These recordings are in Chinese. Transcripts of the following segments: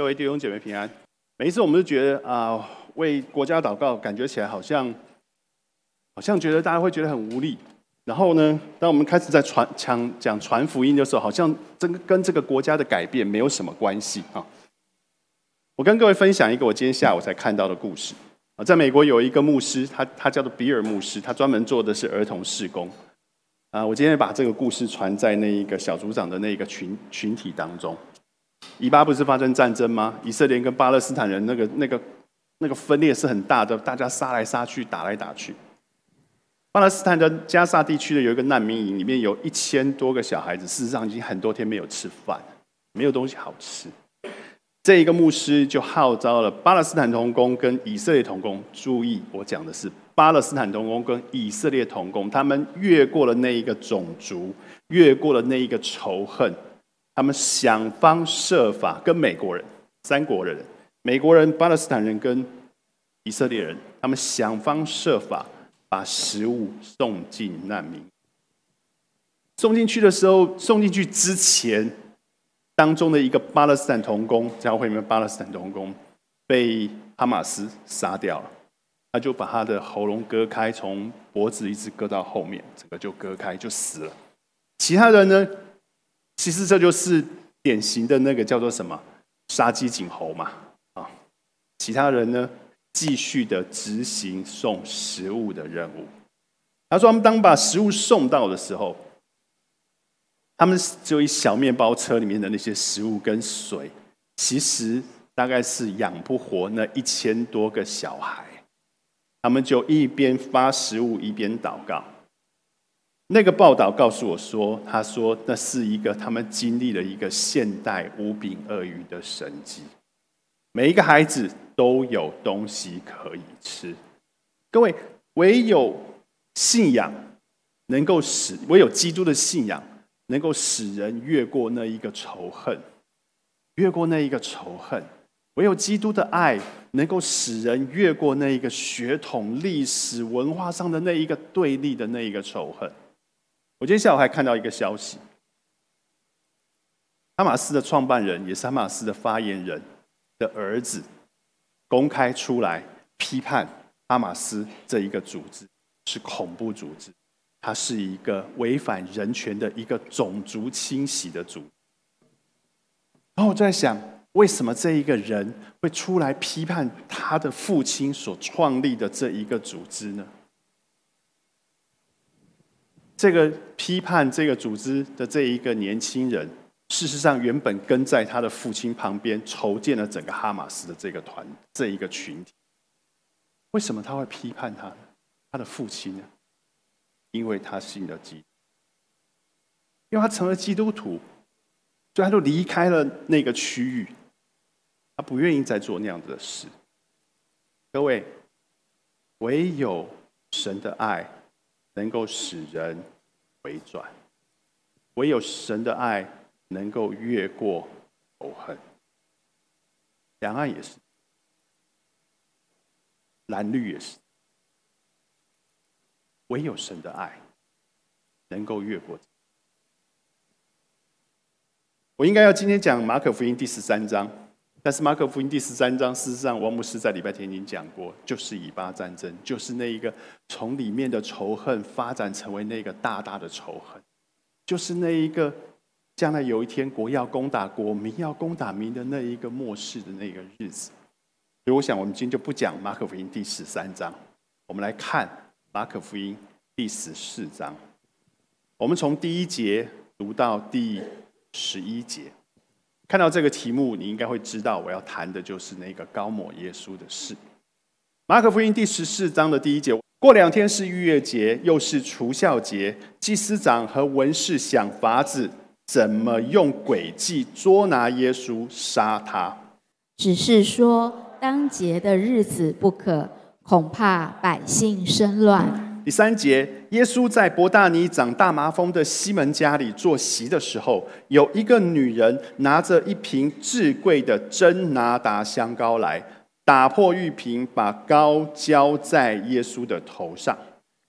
各位弟兄姐妹平安。每一次我们都觉得啊，为国家祷告，感觉起来好像，好像觉得大家会觉得很无力。然后呢，当我们开始在传讲讲传福音的时候，好像这个跟这个国家的改变没有什么关系啊。我跟各位分享一个我今天下午才看到的故事啊，在美国有一个牧师，他他叫做比尔牧师，他专门做的是儿童事工啊。我今天把这个故事传在那一个小组长的那个群群体当中。以巴不是发生战争吗？以色列跟巴勒斯坦人那个、那个、那个分裂是很大的，大家杀来杀去，打来打去。巴勒斯坦的加沙地区的有一个难民营，里面有一千多个小孩子，事实上已经很多天没有吃饭，没有东西好吃。这一个牧师就号召了巴勒斯坦童工跟以色列童工，注意我讲的是巴勒斯坦童工跟以色列童工，他们越过了那一个种族，越过了那一个仇恨。他们想方设法跟美国人、三国人、美国人、巴勒斯坦人跟以色列人，他们想方设法把食物送进难民。送进去的时候，送进去之前，当中的一个巴勒斯坦童工，教会里面巴勒斯坦童工被哈马斯杀掉了，他就把他的喉咙割开，从脖子一直割到后面，整个就割开就死了。其他人呢？其实这就是典型的那个叫做什么杀鸡儆猴嘛啊！其他人呢，继续的执行送食物的任务。他说，他们当把食物送到的时候，他们只有一小面包车里面的那些食物跟水，其实大概是养不活那一千多个小孩。他们就一边发食物一边祷告。那个报道告诉我说：“他说那是一个他们经历了一个现代无柄鳄鱼的神迹，每一个孩子都有东西可以吃。各位，唯有信仰能够使唯有基督的信仰能够使人越过那一个仇恨，越过那一个仇恨；唯有基督的爱能够使人越过那一个血统、历史、文化上的那一个对立的那一个仇恨。”我今天下午还看到一个消息，哈马斯的创办人也是哈马斯的发言人的儿子，公开出来批判哈马斯这一个组织是恐怖组织，它是一个违反人权的一个种族清洗的组。然后我在想，为什么这一个人会出来批判他的父亲所创立的这一个组织呢？这个批判这个组织的这一个年轻人，事实上原本跟在他的父亲旁边筹建了整个哈马斯的这个团这一个群体。为什么他会批判他他的父亲呢？因为他信了基督，因为他成了基督徒，所以他就离开了那个区域，他不愿意再做那样子的事。各位，唯有神的爱。能够使人回转，唯有神的爱能够越过仇恨。两岸也是，蓝绿也是，唯有神的爱能够越过。我应该要今天讲马可福音第十三章。但是马可福音第十三章，事实上王牧师在礼拜天已经讲过，就是以巴战争，就是那一个从里面的仇恨发展成为那个大大的仇恨，就是那一个将来有一天国要攻打国，民要攻打民的那一个末世的那个日子。所以我想，我们今天就不讲马可福音第十三章，我们来看马可福音第十四章。我们从第一节读到第十一节。看到这个题目，你应该会知道我要谈的就是那个高抹耶稣的事。马可福音第十四章的第一节，过两天是逾越节，又是除孝节，祭司长和文士想法子怎么用诡计捉拿耶稣，杀他。只是说当节的日子不可，恐怕百姓生乱。第三节，耶稣在伯大尼长大麻风的西门家里坐席的时候，有一个女人拿着一瓶至贵的真拿达香膏来，打破玉瓶，把膏浇在耶稣的头上。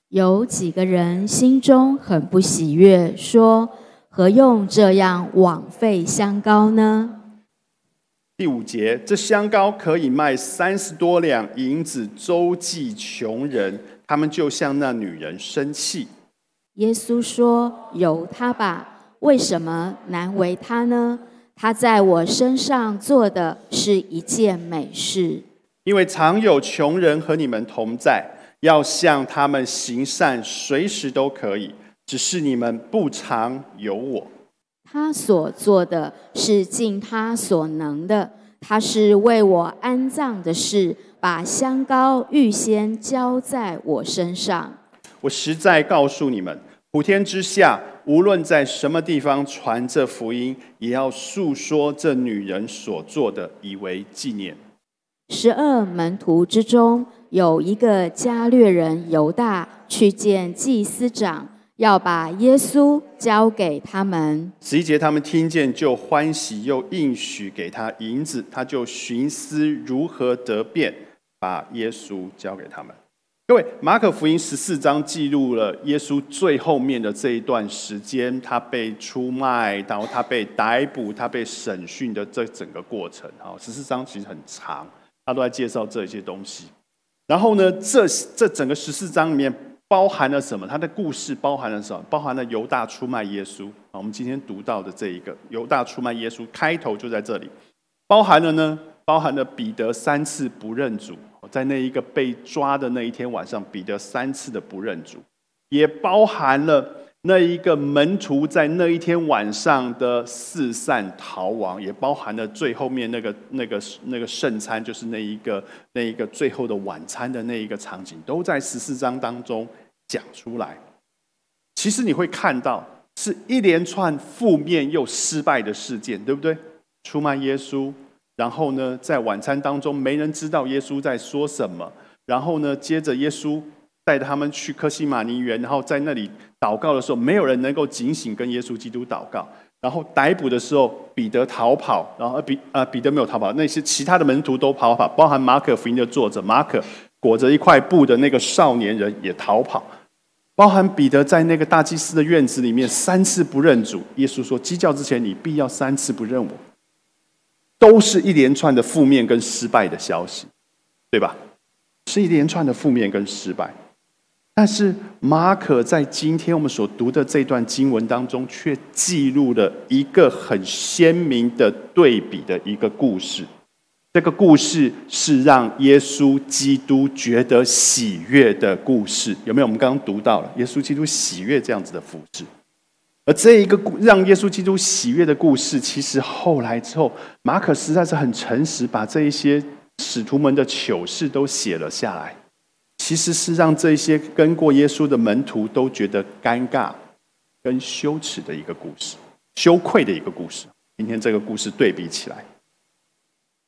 有几个人心中很不喜悦，说：何用这样枉费香膏呢？第五节，这香膏可以卖三十多两银子，周济穷人。他们就向那女人生气。耶稣说：“由他吧，为什么难为他呢？他在我身上做的是一件美事。因为常有穷人和你们同在，要向他们行善，随时都可以。只是你们不常有我。”他所做的是尽他所能的，他是为我安葬的事，把香膏预先浇在我身上。我实在告诉你们，普天之下，无论在什么地方传这福音，也要述说这女人所做的，以为纪念。十二门徒之中有一个加略人犹大，去见祭司长。要把耶稣交给他们。十一节，他们听见就欢喜，又应许给他银子，他就寻思如何得便，把耶稣交给他们。各位，马可福音十四章记录了耶稣最后面的这一段时间，他被出卖，然后他被逮捕，他被审讯的这整个过程。哈，十四章其实很长，他都在介绍这些东西。然后呢，这这整个十四章里面。包含了什么？他的故事包含了什么？包含了犹大出卖耶稣啊！我们今天读到的这一个犹大出卖耶稣，开头就在这里。包含了呢？包含了彼得三次不认主，在那一个被抓的那一天晚上，彼得三次的不认主，也包含了。那一个门徒在那一天晚上的四散逃亡，也包含了最后面那个、那个、那个圣餐，就是那一个、那一个最后的晚餐的那一个场景，都在十四章当中讲出来。其实你会看到，是一连串负面又失败的事件，对不对？出卖耶稣，然后呢，在晚餐当中没人知道耶稣在说什么，然后呢，接着耶稣。带他们去科西玛尼园，然后在那里祷告的时候，没有人能够警醒跟耶稣基督祷告。然后逮捕的时候，彼得逃跑，然后彼呃彼得没有逃跑，那些其他的门徒都跑跑，包含马可福音的作者马可裹着一块布的那个少年人也逃跑，包含彼得在那个大祭司的院子里面三次不认主。耶稣说：“鸡叫之前，你必要三次不认我。”都是一连串的负面跟失败的消息，对吧？是一连串的负面跟失败。但是马可在今天我们所读的这段经文当中，却记录了一个很鲜明的对比的一个故事。这个故事是让耶稣基督觉得喜悦的故事，有没有？我们刚刚读到了耶稣基督喜悦这样子的复制。而这一个让耶稣基督喜悦的故事，其实后来之后，马可实在是很诚实，把这一些使徒们的糗事都写了下来。其实是让这些跟过耶稣的门徒都觉得尴尬、跟羞耻的一个故事，羞愧的一个故事。今天这个故事对比起来，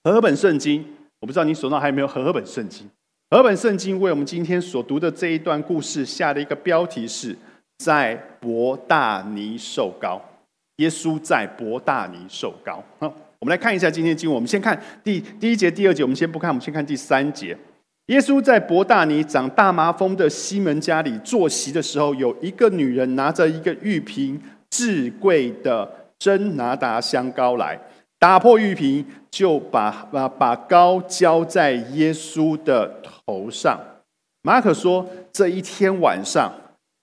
和本圣经，我不知道你手上还有没有和本圣经。和本圣经为我们今天所读的这一段故事下的一个标题是在伯大尼受膏。耶稣在伯大尼受膏。好，我们来看一下今天经文。我们先看第第一节、第二节，我们先不看，我们先看第三节。耶稣在伯大尼长大麻风的西门家里坐席的时候，有一个女人拿着一个玉瓶至贵的真拿达香膏来，打破玉瓶，就把把把膏浇在耶稣的头上。马可说，这一天晚上，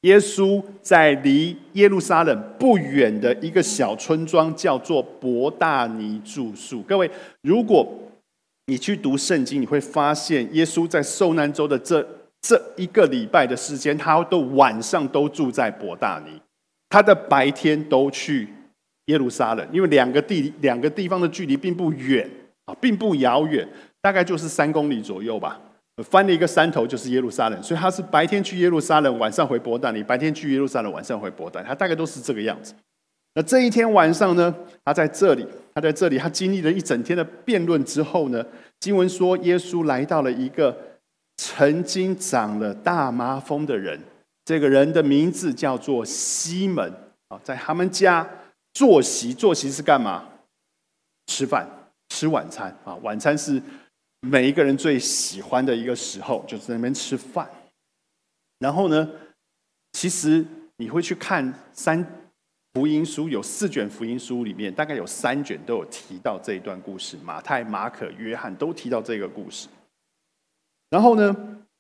耶稣在离耶路撒冷不远的一个小村庄，叫做伯大尼住宿。各位，如果你去读圣经，你会发现耶稣在受难周的这这一个礼拜的时间，他都晚上都住在伯大尼，他的白天都去耶路撒冷，因为两个地两个地方的距离并不远啊，并不遥远，大概就是三公里左右吧。翻了一个山头就是耶路撒冷，所以他是白天去耶路撒冷，晚上回伯大尼；白天去耶路撒冷，晚上回伯大，他大概都是这个样子。那这一天晚上呢，他在这里，他在这里，他经历了一整天的辩论之后呢，经文说，耶稣来到了一个曾经长了大麻风的人，这个人的名字叫做西门啊，在他们家坐席，坐席是干嘛？吃饭，吃晚餐啊，晚餐是每一个人最喜欢的一个时候，就是在那边吃饭。然后呢，其实你会去看三。福音书有四卷福音书里面，大概有三卷都有提到这一段故事。马太、马可、约翰都提到这个故事。然后呢，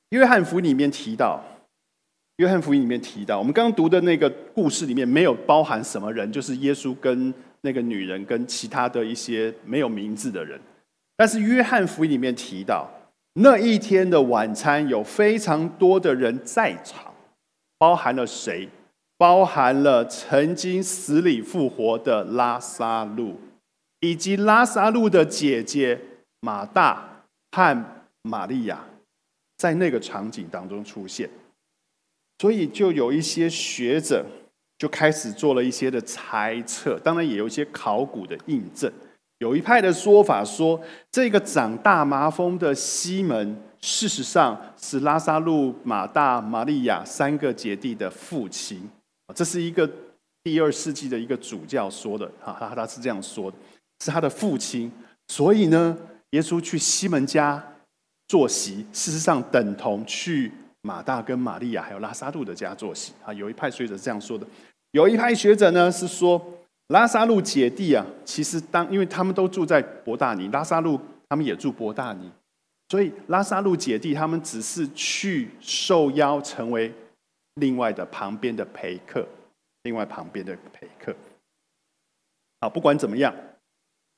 约翰福音里面提到，约翰福音里面提到，我们刚刚读的那个故事里面没有包含什么人，就是耶稣跟那个女人跟其他的一些没有名字的人。但是约翰福音里面提到，那一天的晚餐有非常多的人在场，包含了谁？包含了曾经死里复活的拉萨路，以及拉萨路的姐姐马大和玛利亚，在那个场景当中出现，所以就有一些学者就开始做了一些的猜测，当然也有一些考古的印证。有一派的说法说，这个长大麻风的西门，事实上是拉萨路、马大、玛利亚三个姐弟的父亲。这是一个第二世纪的一个主教说的，哈，他他是这样说的，是他的父亲。所以呢，耶稣去西门家坐席，事实上等同去马大跟玛利亚还有拉萨路的家坐席。啊，有一派学者是这样说的，有一派学者呢是说，拉萨路姐弟啊，其实当因为他们都住在伯大尼，拉萨路他们也住伯大尼，所以拉萨路姐弟他们只是去受邀成为。另外的旁边的陪客，另外旁边的陪客，好，不管怎么样，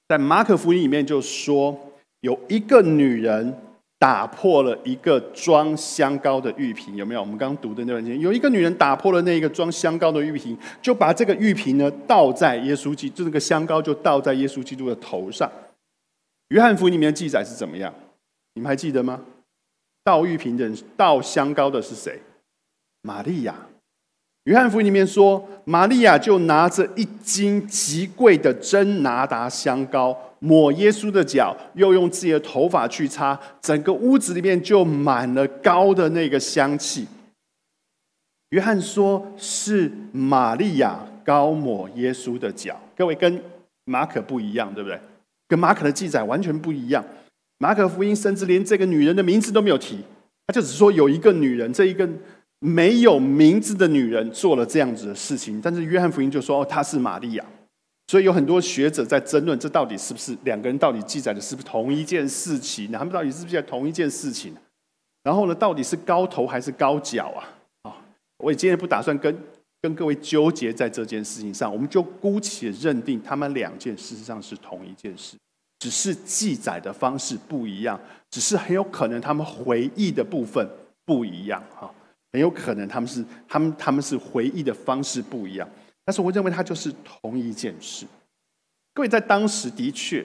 在马可福音里面就说，有一个女人打破了一个装香膏的玉瓶，有没有？我们刚读的那段经，有一个女人打破了那个装香膏的玉瓶，就把这个玉瓶呢倒在耶稣基，就这个香膏就倒在耶稣基督的头上。约翰福音里面记载是怎么样？你们还记得吗？倒玉瓶的人，倒香膏的是谁？玛利亚，约翰福音里面说，玛利亚就拿着一斤极贵的真拿达香膏抹耶稣的脚，又用自己的头发去擦，整个屋子里面就满了膏的那个香气。约翰说是玛利亚膏抹耶稣的脚，各位跟马可不一样，对不对？跟马可的记载完全不一样。马可福音甚至连这个女人的名字都没有提，他就只说有一个女人，这一个。没有名字的女人做了这样子的事情，但是约翰福音就说哦，她是玛利亚，所以有很多学者在争论，这到底是不是两个人到底记载的是不是同一件事情？他们到底是不是在同一件事情？然后呢，到底是高头还是高脚啊？啊，我也今天不打算跟跟各位纠结在这件事情上，我们就姑且认定他们两件事实上是同一件事，只是记载的方式不一样，只是很有可能他们回忆的部分不一样哈。很有可能他们是他们他们是回忆的方式不一样，但是我认为它就是同一件事。各位在当时的确，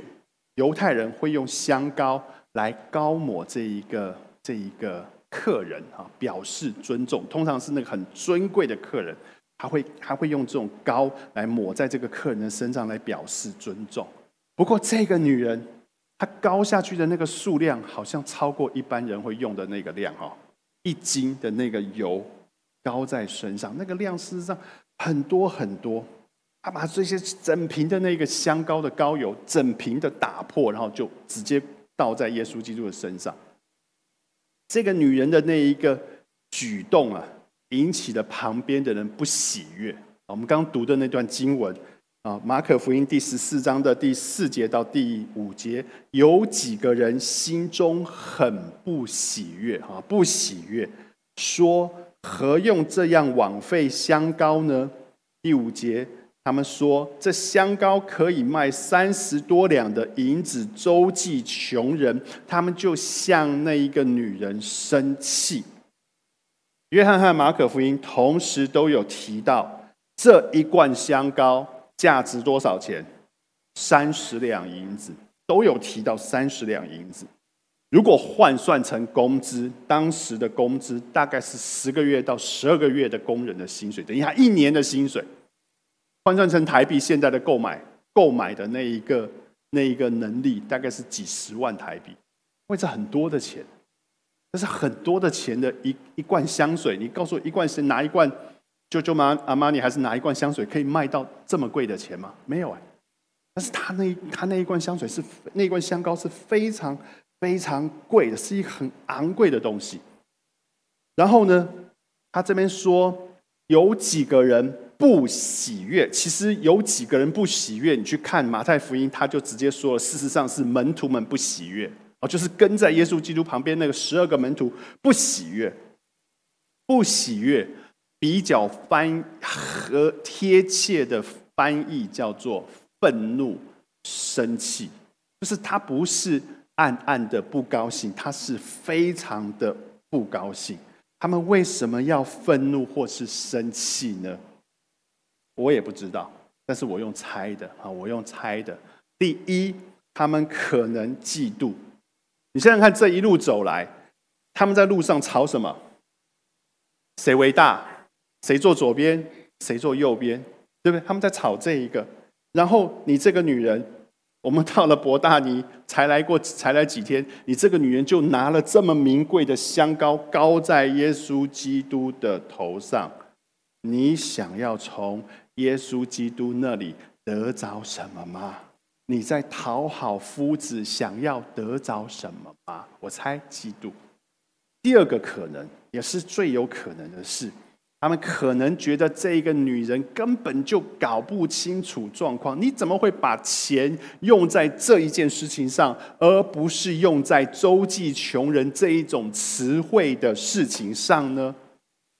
犹太人会用香膏来膏抹这一个这一个客人啊，表示尊重。通常是那个很尊贵的客人，他会他会用这种膏来抹在这个客人的身上来表示尊重。不过这个女人，她膏下去的那个数量好像超过一般人会用的那个量哦。一斤的那个油膏在身上，那个量事实上很多很多。他把这些整瓶的那个香膏的膏油整瓶的打破，然后就直接倒在耶稣基督的身上。这个女人的那一个举动啊，引起了旁边的人不喜悦。我们刚读的那段经文。啊，马可福音第十四章的第四节到第五节，有几个人心中很不喜悦啊，不喜悦，说何用这样枉费香膏呢？第五节，他们说这香膏可以卖三十多两的银子周济穷人，他们就向那一个女人生气。约翰和马可福音同时都有提到这一罐香膏。价值多少钱？三十两银子，都有提到三十两银子。如果换算成工资，当时的工资大概是十个月到十二个月的工人的薪水，等于他一年的薪水。换算成台币，现在的购买购买的那一个那一个能力，大概是几十万台币，为这很多的钱，这是很多的钱的一一罐香水。你告诉我，一罐是拿一罐？舅舅妈阿玛尼还是拿一罐香水可以卖到这么贵的钱吗？没有哎，但是他那他那一罐香水是那一罐香膏是非常非常贵的，是一个很昂贵的东西。然后呢，他这边说有几个人不喜悦。其实有几个人不喜悦？你去看马太福音，他就直接说了，事实上是门徒们不喜悦哦，就是跟在耶稣基督旁边那个十二个门徒不喜悦，不喜悦。比较翻和贴切的翻译叫做愤怒、生气，就是他不是暗暗的不高兴，他是非常的不高兴。他们为什么要愤怒或是生气呢？我也不知道，但是我用猜的啊，我用猜的。第一，他们可能嫉妒。你想想看，这一路走来，他们在路上吵什么？谁为大？谁坐左边，谁坐右边，对不对？他们在吵这一个。然后你这个女人，我们到了博大尼，才来过，才来几天，你这个女人就拿了这么名贵的香膏，膏在耶稣基督的头上。你想要从耶稣基督那里得着什么吗？你在讨好夫子，想要得着什么吗？我猜嫉妒。第二个可能，也是最有可能的事。他们可能觉得这个女人根本就搞不清楚状况，你怎么会把钱用在这一件事情上，而不是用在周济穷人这一种词汇的事情上呢？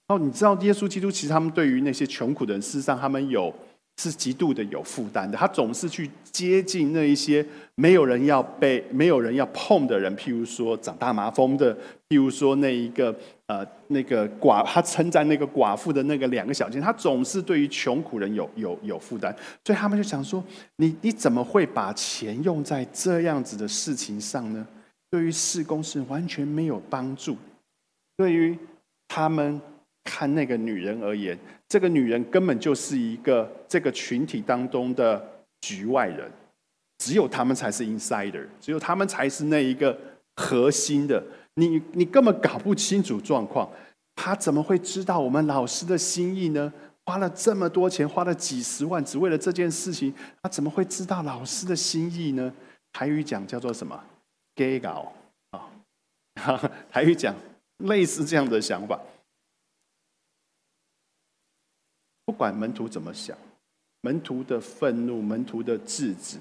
哦，你知道耶稣基督其实他们对于那些穷苦的人，事实上他们有。是极度的有负担的，他总是去接近那一些没有人要被、没有人要碰的人，譬如说长大麻风的，譬如说那一个呃那个寡，他称赞那个寡妇的那个两个小金，他总是对于穷苦人有有有负担，所以他们就想说：你你怎么会把钱用在这样子的事情上呢？对于事工是完全没有帮助，对于他们。看那个女人而言，这个女人根本就是一个这个群体当中的局外人，只有他们才是 insider，只有他们才是那一个核心的。你你根本搞不清楚状况，他怎么会知道我们老师的心意呢？花了这么多钱，花了几十万，只为了这件事情，他怎么会知道老师的心意呢？台语讲叫做什么给搞啊，台语讲类似这样的想法。不管门徒怎么想，门徒的愤怒、门徒的制止，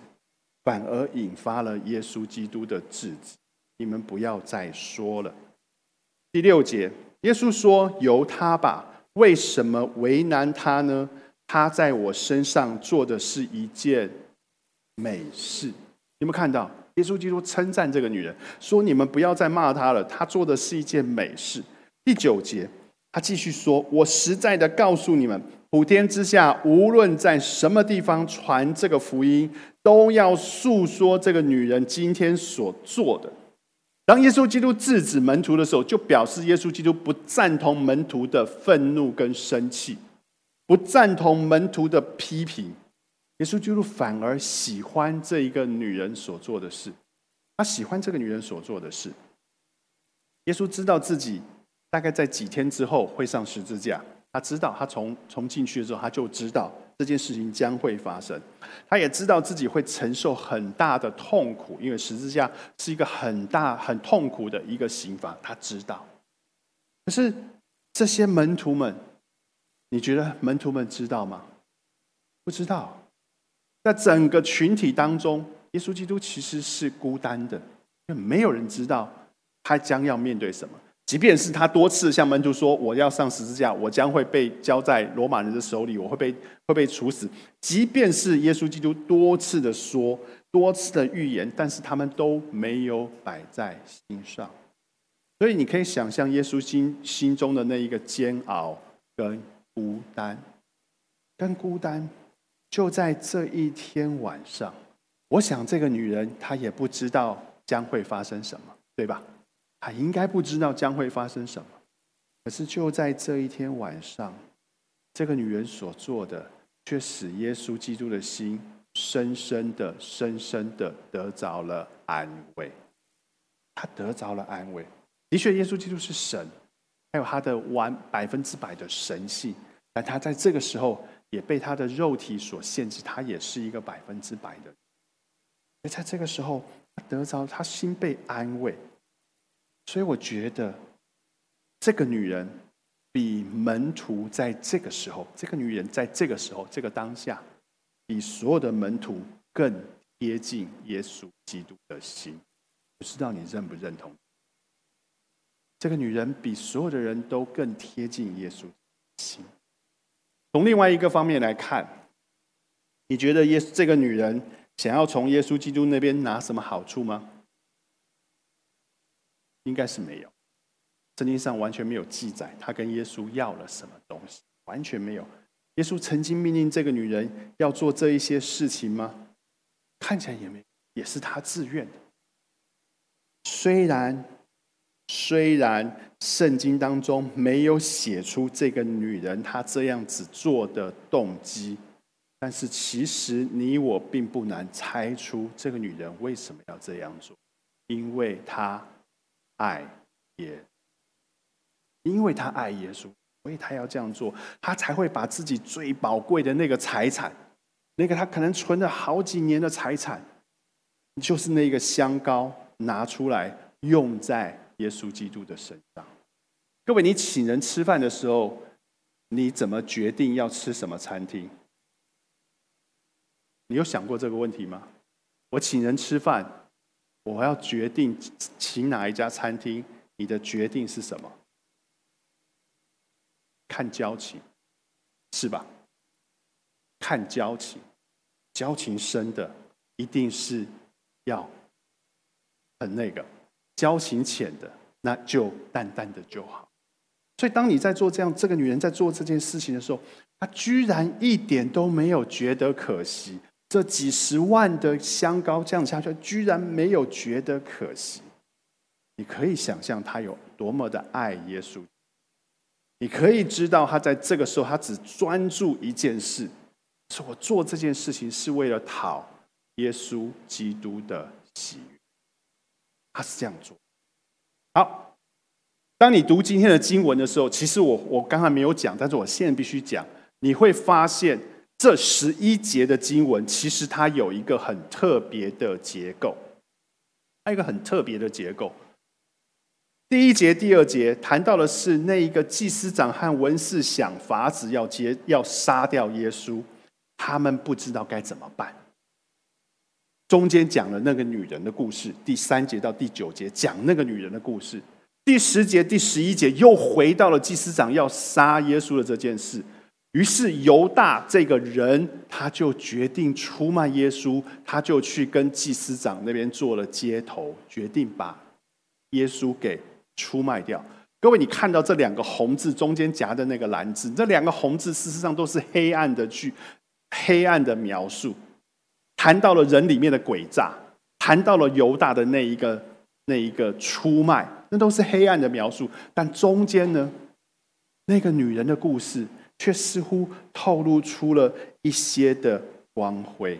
反而引发了耶稣基督的制止。你们不要再说了。第六节，耶稣说：“由他吧，为什么为难他呢？他在我身上做的是一件美事。”有没有看到？耶稣基督称赞这个女人，说：“你们不要再骂他了，他做的是一件美事。”第九节，他继续说：“我实在的告诉你们。”普天之下，无论在什么地方传这个福音，都要诉说这个女人今天所做的。当耶稣基督制止门徒的时候，就表示耶稣基督不赞同门徒的愤怒跟生气，不赞同门徒的批评。耶稣基督反而喜欢这一个女人所做的事，他喜欢这个女人所做的事。耶稣知道自己大概在几天之后会上十字架。他知道，他从从进去的时候，他就知道这件事情将会发生。他也知道自己会承受很大的痛苦，因为十字架是一个很大、很痛苦的一个刑罚。他知道。可是这些门徒们，你觉得门徒们知道吗？不知道。在整个群体当中，耶稣基督其实是孤单的，因为没有人知道他将要面对什么。即便是他多次向门徒说：“我要上十字架，我将会被交在罗马人的手里，我会被会被处死。”即便是耶稣基督多次的说、多次的预言，但是他们都没有摆在心上。所以你可以想象耶稣心心中的那一个煎熬跟孤单，跟孤单就在这一天晚上。我想这个女人她也不知道将会发生什么，对吧？他应该不知道将会发生什么，可是就在这一天晚上，这个女人所做的，却使耶稣基督的心深深的、深深的得着了安慰。他得着了安慰。的确，耶稣基督是神，还有他的完百分之百的神性，但他在这个时候也被他的肉体所限制，他也是一个百分之百的。而在这个时候，他得着他心被安慰。所以我觉得，这个女人比门徒在这个时候，这个女人在这个时候，这个当下，比所有的门徒更贴近耶稣基督的心。不知道你认不认同？这个女人比所有的人都更贴近耶稣心。从另外一个方面来看，你觉得耶这个女人想要从耶稣基督那边拿什么好处吗？应该是没有，圣经上完全没有记载她跟耶稣要了什么东西，完全没有。耶稣曾经命令这个女人要做这一些事情吗？看起来也没，也是她自愿的。虽然。虽然圣经当中没有写出这个女人她这样子做的动机，但是其实你我并不难猜出这个女人为什么要这样做，因为她爱耶，因为他爱耶稣，所以他要这样做，他才会把自己最宝贵的那个财产，那个他可能存了好几年的财产，就是那个香膏拿出来用在。耶稣基督的身上，各位，你请人吃饭的时候，你怎么决定要吃什么餐厅？你有想过这个问题吗？我请人吃饭，我要决定请哪一家餐厅，你的决定是什么？看交情，是吧？看交情，交情深的一定是要很那个。交情浅的，那就淡淡的就好。所以，当你在做这样，这个女人在做这件事情的时候，她居然一点都没有觉得可惜。这几十万的香膏降下去，居然没有觉得可惜。你可以想象他有多么的爱耶稣。你可以知道，他在这个时候，他只专注一件事：是我做这件事情是为了讨耶稣基督的喜悦。他是这样做。好，当你读今天的经文的时候，其实我我刚才没有讲，但是我现在必须讲。你会发现这十一节的经文，其实它有一个很特别的结构，还有一个很特别的结构。第一节、第二节谈到的是那一个祭司长和文士想法子要接要杀掉耶稣，他们不知道该怎么办。中间讲了那个女人的故事，第三节到第九节讲那个女人的故事，第十节、第十一节又回到了祭司长要杀耶稣的这件事。于是犹大这个人他就决定出卖耶稣，他就去跟祭司长那边做了接头，决定把耶稣给出卖掉。各位，你看到这两个红字中间夹的那个蓝字，这两个红字事实上都是黑暗的句，黑暗的描述。谈到了人里面的诡诈，谈到了犹大的那一个那一个出卖，那都是黑暗的描述。但中间呢，那个女人的故事却似乎透露出了一些的光辉。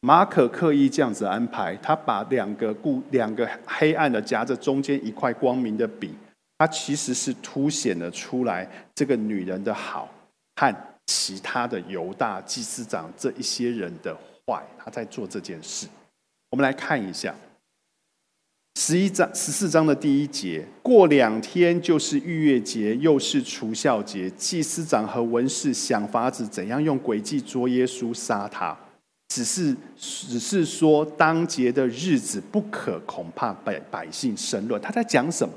马可刻意这样子安排，他把两个故两个黑暗的夹着中间一块光明的笔，他其实是凸显了出来这个女人的好和其他的犹大祭司长这一些人的。坏，他在做这件事。我们来看一下十一章十四章的第一节。过两天就是逾越节，又是除孝节。祭司长和文士想法子怎样用诡计捉耶稣杀他，只是只是说当节的日子不可，恐怕百百姓生乱。他在讲什么？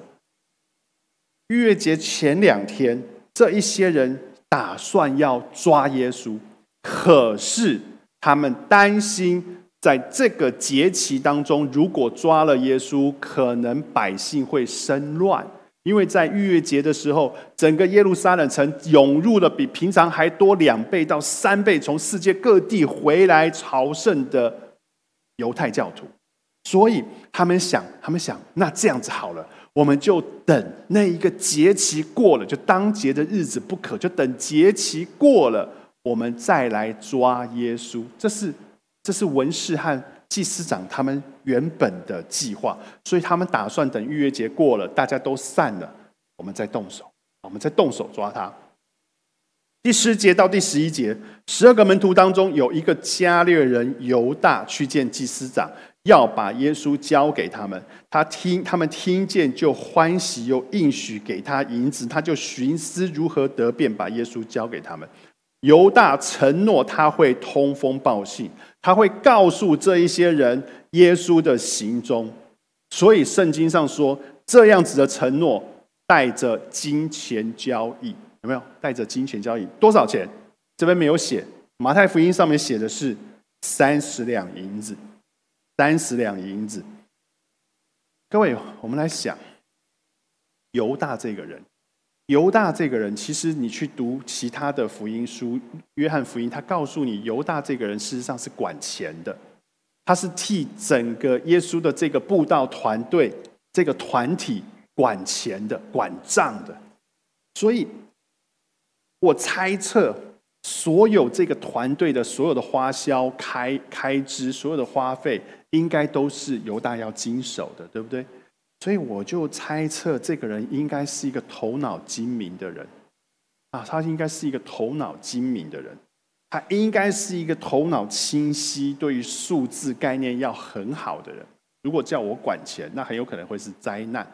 逾越节前两天，这一些人打算要抓耶稣，可是。他们担心，在这个节期当中，如果抓了耶稣，可能百姓会生乱。因为在逾越节的时候，整个耶路撒冷城涌入了比平常还多两倍到三倍，从世界各地回来朝圣的犹太教徒。所以他们想，他们想，那这样子好了，我们就等那一个节期过了，就当节的日子不可，就等节期过了。我们再来抓耶稣，这是这是文士和祭司长他们原本的计划，所以他们打算等逾越节过了，大家都散了，我们再动手，我们再动手抓他。第十节到第十一节，十二个门徒当中有一个加略人犹大去见祭司长，要把耶稣交给他们。他听他们听见就欢喜，又应许给他银子，他就寻思如何得便把耶稣交给他们。犹大承诺他会通风报信，他会告诉这一些人耶稣的行踪。所以圣经上说，这样子的承诺带着金钱交易，有没有？带着金钱交易多少钱？这边没有写。马太福音上面写的是三十两银子，三十两银子。各位，我们来想犹大这个人。犹大这个人，其实你去读其他的福音书，约翰福音，他告诉你，犹大这个人事实上是管钱的，他是替整个耶稣的这个布道团队、这个团体管钱的、管账的。所以，我猜测，所有这个团队的所有的花销、开开支、所有的花费，应该都是犹大要经手的，对不对？所以我就猜测，这个人应该是一个头脑精明的人，啊，他应该是一个头脑精明的人，他应该是一个头脑清晰、对于数字概念要很好的人。如果叫我管钱，那很有可能会是灾难。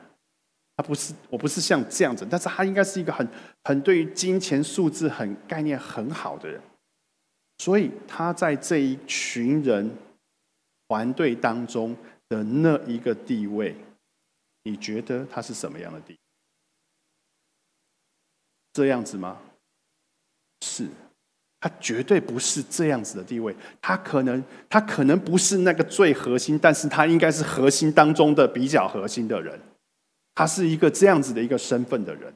他不是，我不是像这样子，但是他应该是一个很很对于金钱数字很概念很好的人。所以他在这一群人团队当中的那一个地位。你觉得他是什么样的地？这样子吗？是，他绝对不是这样子的地位。他可能，他可能不是那个最核心，但是他应该是核心当中的比较核心的人。他是一个这样子的一个身份的人。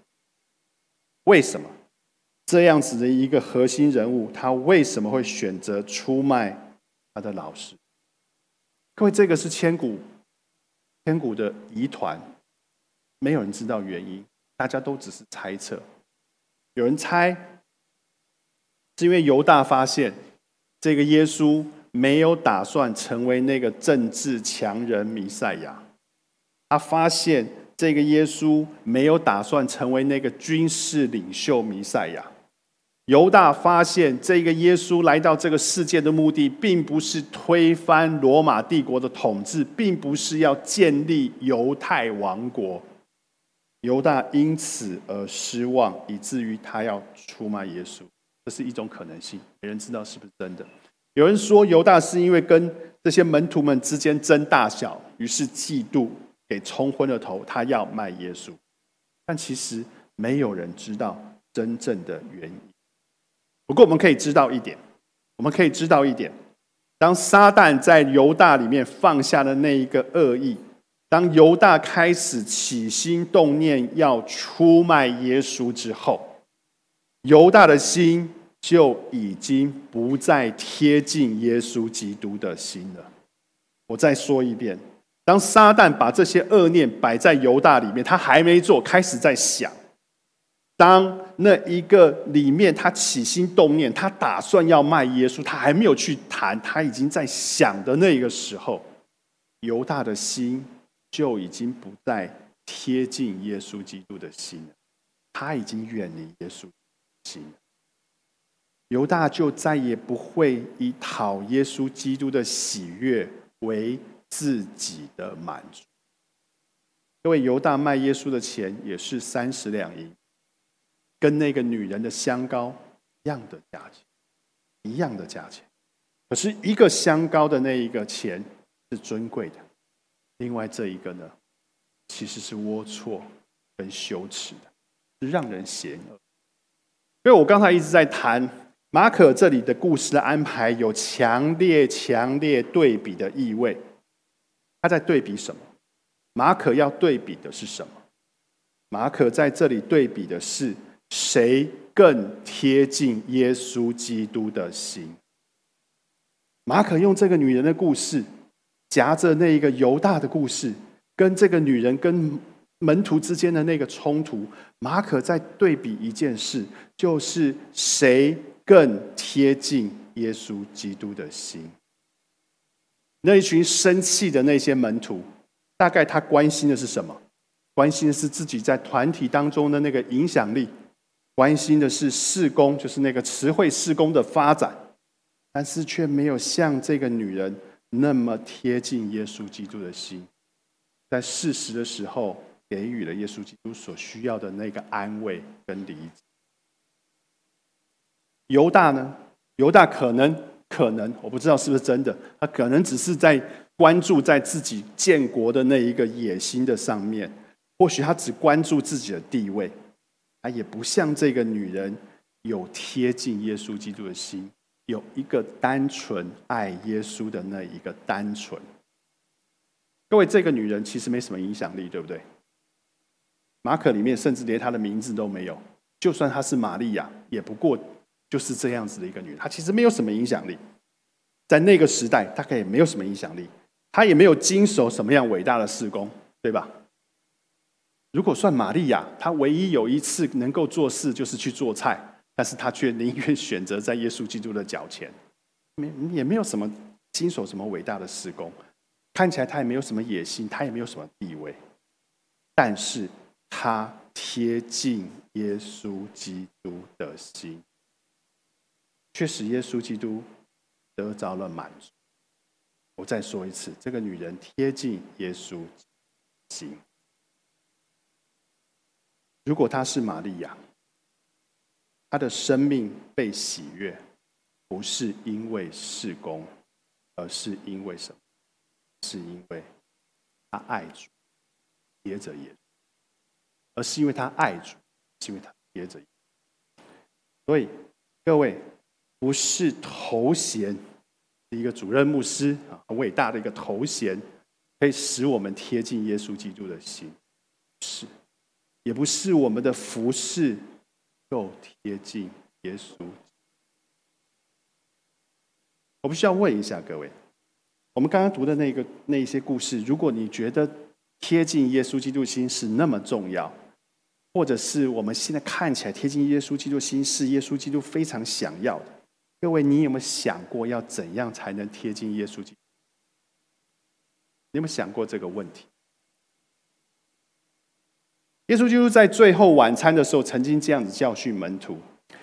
为什么这样子的一个核心人物，他为什么会选择出卖他的老师？各位，这个是千古。千古的疑团，没有人知道原因，大家都只是猜测。有人猜，是因为犹大发现这个耶稣没有打算成为那个政治强人弥赛亚，他发现这个耶稣没有打算成为那个军事领袖弥赛亚。犹大发现，这个耶稣来到这个世界的目的，并不是推翻罗马帝国的统治，并不是要建立犹太王国。犹大因此而失望，以至于他要出卖耶稣。这是一种可能性，没人知道是不是真的。有人说，犹大是因为跟这些门徒们之间争大小，于是嫉妒，给冲昏了头，他要卖耶稣。但其实没有人知道真正的原因。不过我们可以知道一点，我们可以知道一点：当撒旦在犹大里面放下了那一个恶意，当犹大开始起心动念要出卖耶稣之后，犹大的心就已经不再贴近耶稣基督的心了。我再说一遍：当撒旦把这些恶念摆在犹大里面，他还没做，开始在想。当那一个里面，他起心动念，他打算要卖耶稣，他还没有去谈，他已经在想的那个时候，犹大的心就已经不再贴近耶稣基督的心了，他已经远离耶稣心了。犹大就再也不会以讨耶稣基督的喜悦为自己的满足。因为犹大卖耶稣的钱也是三十两银。跟那个女人的香膏一样的价钱，一样的价钱。可是，一个香膏的那一个钱是尊贵的，另外这一个呢，其实是龌龊跟羞耻的，是让人嫌恶。所以我刚才一直在谈马可这里的故事的安排，有强烈、强烈对比的意味。他在对比什么？马可要对比的是什么？马可在这里对比的是。谁更贴近耶稣基督的心？马可用这个女人的故事，夹着那一个犹大的故事，跟这个女人跟门徒之间的那个冲突，马可在对比一件事，就是谁更贴近耶稣基督的心？那一群生气的那些门徒，大概他关心的是什么？关心的是自己在团体当中的那个影响力。关心的是事工，就是那个词汇事工的发展，但是却没有像这个女人那么贴近耶稣基督的心，在事实的时候给予了耶稣基督所需要的那个安慰跟理解。犹大呢？犹大可能可能我不知道是不是真的，他可能只是在关注在自己建国的那一个野心的上面，或许他只关注自己的地位，他也不像这个女人有贴近耶稣基督的心。有一个单纯爱耶稣的那一个单纯，各位，这个女人其实没什么影响力，对不对？马可里面甚至连她的名字都没有，就算她是玛利亚，也不过就是这样子的一个女人，她其实没有什么影响力，在那个时代大概也没有什么影响力，她也没有经手什么样伟大的事工，对吧？如果算玛利亚，她唯一有一次能够做事，就是去做菜。但是她却宁愿选择在耶稣基督的脚前，没也没有什么经手什么伟大的施工，看起来她也没有什么野心，她也没有什么地位，但是她贴近耶稣基督的心，却使耶稣基督得着了满足。我再说一次，这个女人贴近耶稣心，如果她是玛利亚。他的生命被喜悦，不是因为事工，而是因为什么？是因为他爱主，贴着耶，而是因为他爱主，是因为他贴着。所以各位，不是头衔，一个主任牧师啊，很伟大的一个头衔，可以使我们贴近耶稣基督的心，是，也不是我们的服饰。够贴近耶稣。我不需要问一下各位，我们刚刚读的那个那一些故事，如果你觉得贴近耶稣基督心是那么重要，或者是我们现在看起来贴近耶稣基督心是耶稣基督非常想要的，各位，你有没有想过要怎样才能贴近耶稣基督？你有没有想过这个问题？耶稣基督在最后晚餐的时候，曾经这样子教训门徒，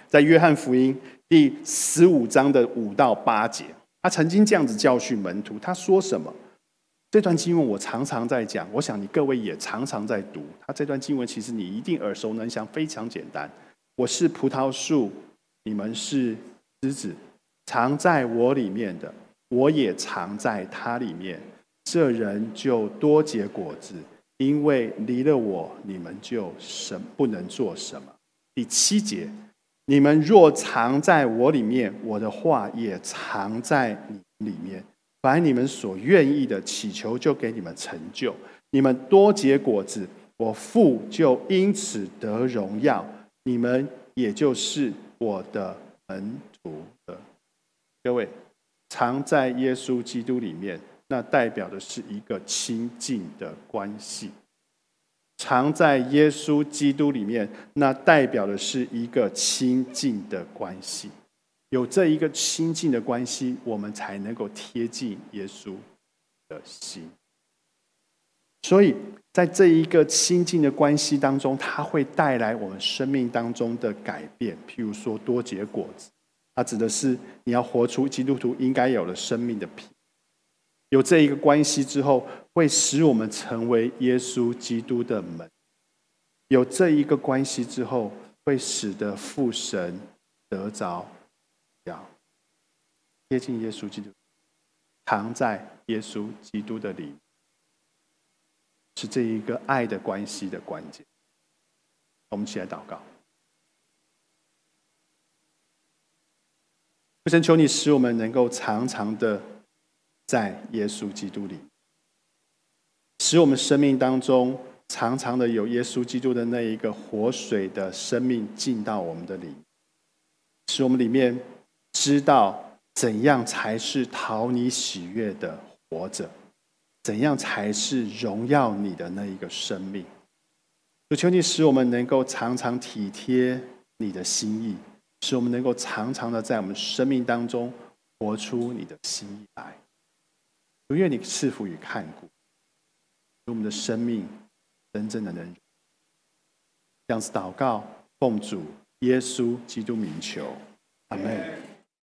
在约翰福音第十五章的五到八节，他曾经这样子教训门徒。他说什么？这段经文我常常在讲，我想你各位也常常在读。他这段经文其实你一定耳熟能详，非常简单。我是葡萄树，你们是枝子，藏在我里面的，我也藏在他里面，这人就多结果子。因为离了我，你们就什不能做什么。第七节，你们若藏在我里面，我的话也藏在你里面。凡你们所愿意的，祈求就给你们成就。你们多结果子，我父就因此得荣耀。你们也就是我的门徒了。各位，藏在耶稣基督里面。那代表的是一个亲近的关系，藏在耶稣基督里面，那代表的是一个亲近的关系。有这一个亲近的关系，我们才能够贴近耶稣的心。所以在这一个亲近的关系当中，它会带来我们生命当中的改变。譬如说，多结果子，它指的是你要活出基督徒应该有的生命的品。有这一个关系之后，会使我们成为耶稣基督的门。有这一个关系之后，会使得父神得着要接近耶稣基督，藏在耶稣基督的里，是这一个爱的关系的关键。我们起来祷告，父神，求你使我们能够常常的。在耶稣基督里，使我们生命当中常常的有耶稣基督的那一个活水的生命进到我们的里，使我们里面知道怎样才是讨你喜悦的活着，怎样才是荣耀你的那一个生命。主求你使我们能够常常体贴你的心意，使我们能够常常的在我们生命当中活出你的心意来。主愿你赐福与看顾，使我们的生命真正的能这样子祷告，奉主耶稣基督名求，阿门。